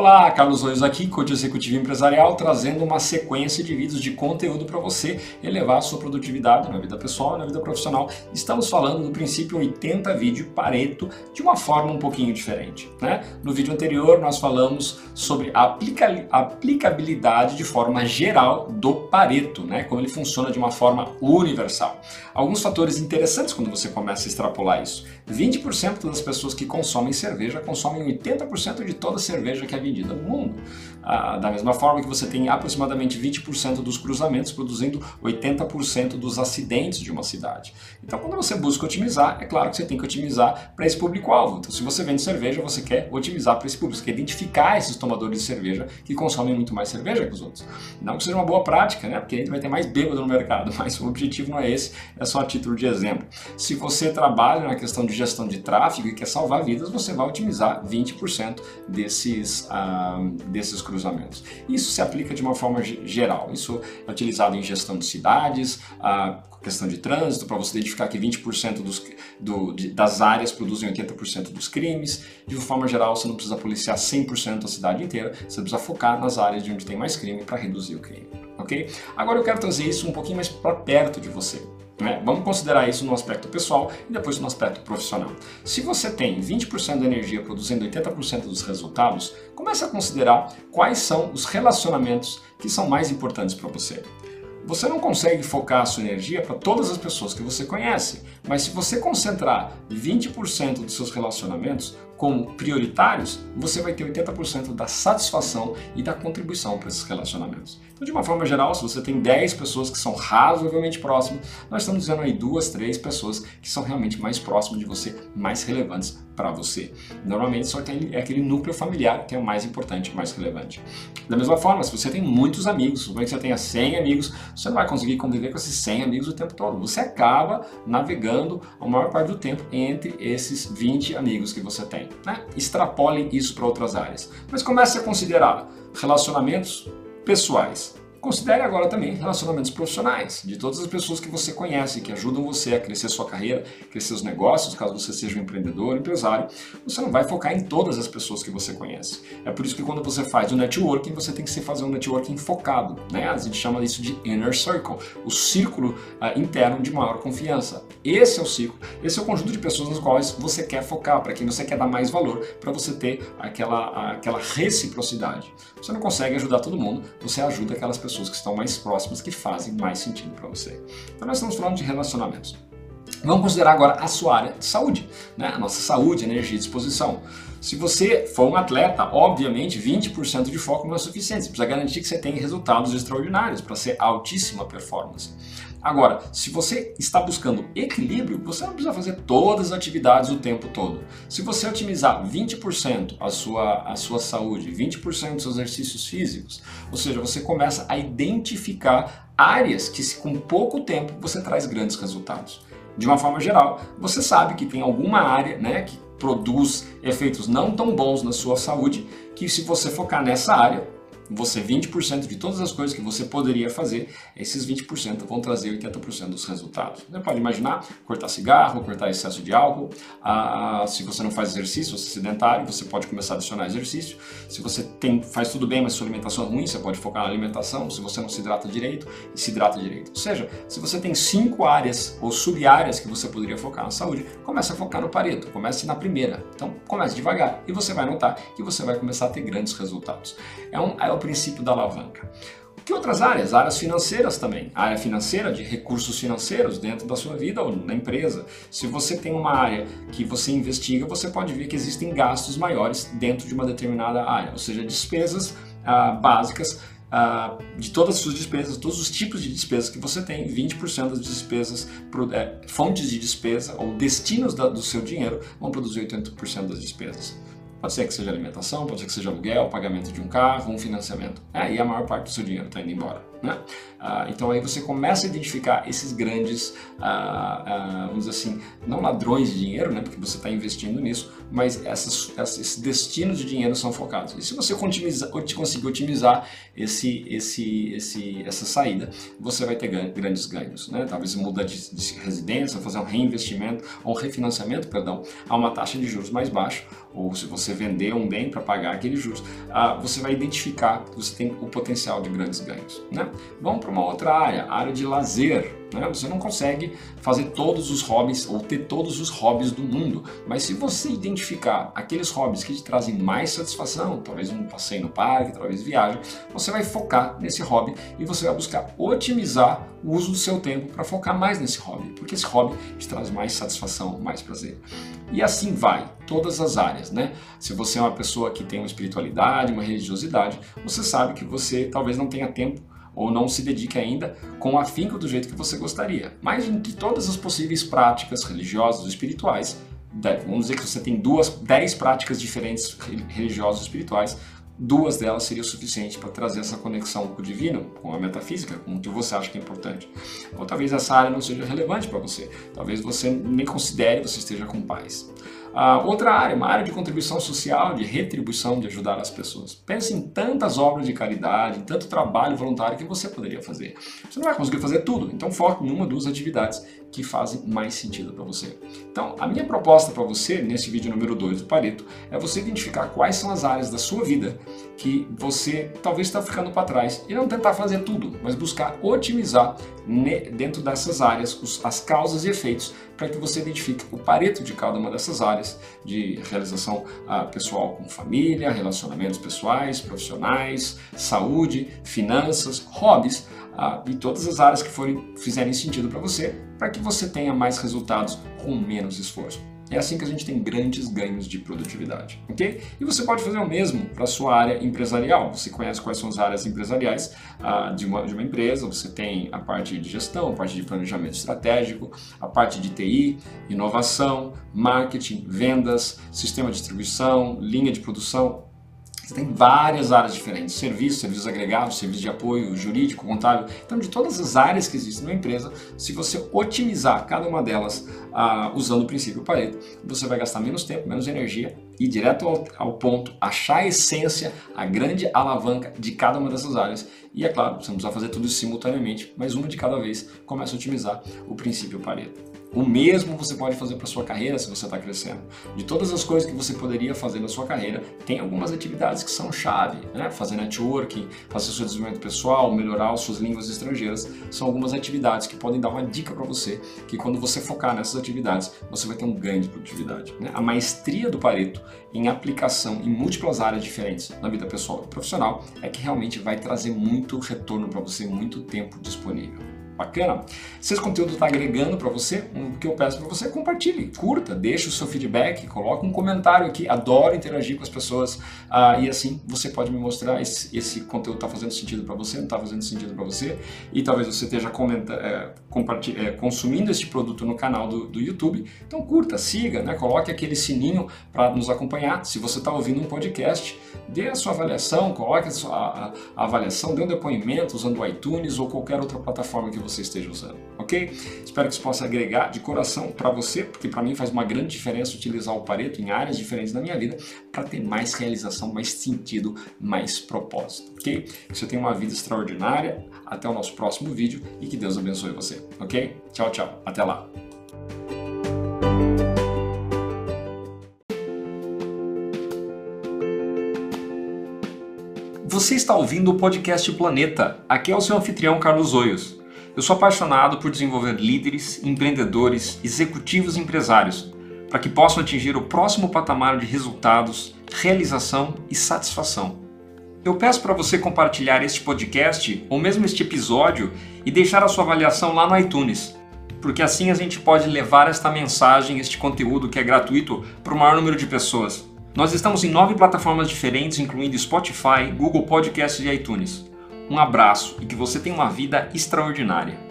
Olá, Carlos Oios aqui, coach executivo empresarial, trazendo uma sequência de vídeos de conteúdo para você elevar a sua produtividade na vida pessoal e na vida profissional. Estamos falando do princípio 80 vídeo Pareto de uma forma um pouquinho diferente. Né? No vídeo anterior nós falamos sobre a aplica aplicabilidade de forma geral do Pareto, né? como ele funciona de uma forma universal. Alguns fatores interessantes quando você começa a extrapolar isso. 20% das pessoas que consomem cerveja consomem 80% de toda a cerveja que é vendida no mundo. Ah, da mesma forma que você tem aproximadamente 20% dos cruzamentos produzindo 80% dos acidentes de uma cidade. Então, quando você busca otimizar, é claro que você tem que otimizar para esse público-alvo. Então, se você vende cerveja, você quer otimizar para esse público, você quer identificar esses tomadores de cerveja que consomem muito mais cerveja que os outros. Não que seja uma boa prática, né? porque a gente vai ter mais bêbado no mercado, mas o objetivo não é esse, é só a título de exemplo. Se você trabalha na questão de gestão de tráfego e quer salvar vidas, você vai otimizar 20% desses, ah, desses cruzamentos. Isso se aplica de uma forma geral. Isso é utilizado em gestão de cidades, a questão de trânsito, para você identificar que 20% dos, do, de, das áreas produzem 80% dos crimes. De uma forma geral, você não precisa policiar 100% a cidade inteira, você precisa focar nas áreas de onde tem mais crime para reduzir o crime. Ok? Agora eu quero trazer isso um pouquinho mais para perto de você. Né? Vamos considerar isso no aspecto pessoal e depois no aspecto profissional. Se você tem 20% da energia produzindo 80% dos resultados, comece a considerar quais são os relacionamentos que são mais importantes para você. Você não consegue focar a sua energia para todas as pessoas que você conhece, mas se você concentrar 20% dos seus relacionamentos como prioritários, você vai ter 80% da satisfação e da contribuição para esses relacionamentos. Então, de uma forma geral, se você tem 10 pessoas que são razoavelmente próximas, nós estamos dizendo aí duas, três pessoas que são realmente mais próximas de você, mais relevantes para você. Normalmente só tem, é aquele núcleo familiar que é o mais importante, mais relevante. Da mesma forma, se você tem muitos amigos, suponha que você tenha 100 amigos, você não vai conseguir conviver com esses 100 amigos o tempo todo. Você acaba navegando a maior parte do tempo entre esses 20 amigos que você tem. Né? Extrapole isso para outras áreas. Mas comece a considerar relacionamentos pessoais, Considere agora também relacionamentos profissionais, de todas as pessoas que você conhece, que ajudam você a crescer sua carreira, crescer os negócios, caso você seja um empreendedor, empresário, você não vai focar em todas as pessoas que você conhece. É por isso que quando você faz o networking, você tem que se fazer um networking focado, né? A gente chama isso de inner circle, o círculo uh, interno de maior confiança. Esse é o círculo, esse é o conjunto de pessoas nas quais você quer focar, para quem você quer dar mais valor, para você ter aquela, aquela reciprocidade. Você não consegue ajudar todo mundo, você ajuda aquelas pessoas pessoas que estão mais próximas que fazem mais sentido para você. Então nós estamos falando de relacionamentos. Vamos considerar agora a sua área de saúde, né? a nossa saúde, energia e disposição. Se você for um atleta, obviamente 20% de foco não é suficiente. Você precisa garantir que você tenha resultados extraordinários para ser altíssima performance. Agora, se você está buscando equilíbrio, você não precisa fazer todas as atividades o tempo todo. Se você otimizar 20% a sua, a sua saúde, 20% dos seus exercícios físicos, ou seja, você começa a identificar áreas que com pouco tempo você traz grandes resultados. De uma forma geral, você sabe que tem alguma área né, que produz efeitos não tão bons na sua saúde, que se você focar nessa área, você 20% de todas as coisas que você poderia fazer, esses 20% vão trazer 80% dos resultados. Você pode imaginar cortar cigarro, cortar excesso de álcool. Ah, se você não faz exercício, você é sedentário, você pode começar a adicionar exercício. Se você tem, faz tudo bem, mas sua alimentação é ruim, você pode focar na alimentação. Se você não se hidrata direito, se hidrata direito. Ou seja, se você tem cinco áreas ou sub-áreas que você poderia focar na saúde, comece a focar no pareto, comece na primeira. Então, comece devagar e você vai notar que você vai começar a ter grandes resultados. É um, é princípio da alavanca. Que outras áreas? Áreas financeiras também. Área financeira de recursos financeiros dentro da sua vida ou na empresa. Se você tem uma área que você investiga, você pode ver que existem gastos maiores dentro de uma determinada área, ou seja, despesas ah, básicas ah, de todas as suas despesas, todos os tipos de despesas que você tem, 20% das despesas, é, fontes de despesa ou destinos da, do seu dinheiro vão produzir 80% das despesas. Pode ser que seja alimentação, pode ser que seja aluguel, pagamento de um carro, um financiamento. Aí a maior parte do seu dinheiro está indo embora. Né? Ah, então aí você começa a identificar esses grandes, ah, ah, vamos dizer assim, não ladrões de dinheiro, né, porque você está investindo nisso, mas essas, esses destinos de dinheiro são focados. E se você otimiza, conseguir otimizar esse, esse, esse, essa saída, você vai ter ganho, grandes ganhos. Né? Talvez mudar de, de residência, fazer um reinvestimento, ou um refinanciamento, perdão, a uma taxa de juros mais baixa, ou se você vender um bem para pagar aqueles juros, ah, você vai identificar que você tem o potencial de grandes ganhos. Né? Vamos para uma outra área, área de lazer. Né? Você não consegue fazer todos os hobbies ou ter todos os hobbies do mundo, mas se você identificar aqueles hobbies que te trazem mais satisfação, talvez um passeio no parque, talvez viagem, você vai focar nesse hobby e você vai buscar otimizar o uso do seu tempo para focar mais nesse hobby, porque esse hobby te traz mais satisfação, mais prazer. E assim vai, todas as áreas, né? Se você é uma pessoa que tem uma espiritualidade, uma religiosidade, você sabe que você talvez não tenha tempo ou não se dedique ainda com afinco do jeito que você gostaria. Mas que todas as possíveis práticas religiosas ou espirituais, vamos dizer que você tem duas, dez práticas diferentes religiosas ou espirituais, duas delas seria o suficiente para trazer essa conexão com o divino, com a metafísica, com o que você acha que é importante. Ou talvez essa área não seja relevante para você, talvez você nem considere você esteja com paz. Uh, outra área, uma área de contribuição social, de retribuição, de ajudar as pessoas. Pense em tantas obras de caridade, em tanto trabalho voluntário que você poderia fazer. Você não vai conseguir fazer tudo, então foque em uma duas atividades que fazem mais sentido para você. Então, a minha proposta para você, nesse vídeo número 2 do Pareto, é você identificar quais são as áreas da sua vida que você talvez está ficando para trás e não tentar fazer tudo, mas buscar otimizar dentro dessas áreas as causas e efeitos para que você identifique o pareto de cada uma dessas áreas de realização ah, pessoal com família, relacionamentos pessoais, profissionais, saúde, finanças, hobbies ah, e todas as áreas que forem, fizerem sentido para você, para que você tenha mais resultados com menos esforço. É assim que a gente tem grandes ganhos de produtividade, ok? E você pode fazer o mesmo para a sua área empresarial. Você conhece quais são as áreas empresariais ah, de, uma, de uma empresa, você tem a parte de gestão, a parte de planejamento estratégico, a parte de TI, inovação, marketing, vendas, sistema de distribuição, linha de produção, você tem várias áreas diferentes, serviços, serviços agregados, serviço de apoio jurídico, contábil. Então, de todas as áreas que existem na empresa, se você otimizar cada uma delas ah, usando o princípio Pareto, você vai gastar menos tempo, menos energia e direto ao, ao, ponto, achar a essência, a grande alavanca de cada uma dessas áreas. E é claro, você não precisa fazer tudo simultaneamente, mas uma de cada vez começa a otimizar o princípio Pareto. O mesmo você pode fazer para sua carreira se você está crescendo. De todas as coisas que você poderia fazer na sua carreira, tem algumas atividades que são chave, né? Fazer networking, fazer seu desenvolvimento pessoal, melhorar as suas línguas estrangeiras, são algumas atividades que podem dar uma dica para você, que quando você focar nessas atividades, você vai ter um ganho de produtividade. Né? A maestria do Pareto em aplicação em múltiplas áreas diferentes na vida pessoal e profissional é que realmente vai trazer muito retorno para você, muito tempo disponível. Bacana? Se esse conteúdo está agregando para você, o que eu peço para você compartilhe, curta, deixe o seu feedback, coloque um comentário aqui. Adoro interagir com as pessoas uh, e assim você pode me mostrar esse, esse conteúdo está fazendo sentido para você, não está fazendo sentido para você e talvez você esteja comenta, é, é, consumindo este produto no canal do, do YouTube. Então curta, siga, né? coloque aquele sininho para nos acompanhar. Se você está ouvindo um podcast, dê a sua avaliação, coloque a, sua, a, a avaliação, dê um depoimento usando o iTunes ou qualquer outra plataforma que você você esteja usando, ok? Espero que isso possa agregar de coração para você, porque para mim faz uma grande diferença utilizar o Pareto em áreas diferentes da minha vida para ter mais realização, mais sentido, mais propósito, ok? Que você tenha uma vida extraordinária. Até o nosso próximo vídeo e que Deus abençoe você, ok? Tchau, tchau. Até lá. Você está ouvindo o podcast Planeta. Aqui é o seu anfitrião Carlos Oios. Eu sou apaixonado por desenvolver líderes, empreendedores, executivos e empresários para que possam atingir o próximo patamar de resultados, realização e satisfação. Eu peço para você compartilhar este podcast ou mesmo este episódio e deixar a sua avaliação lá no iTunes, porque assim a gente pode levar esta mensagem, este conteúdo que é gratuito para o maior número de pessoas. Nós estamos em nove plataformas diferentes, incluindo Spotify, Google Podcasts e iTunes. Um abraço e que você tenha uma vida extraordinária.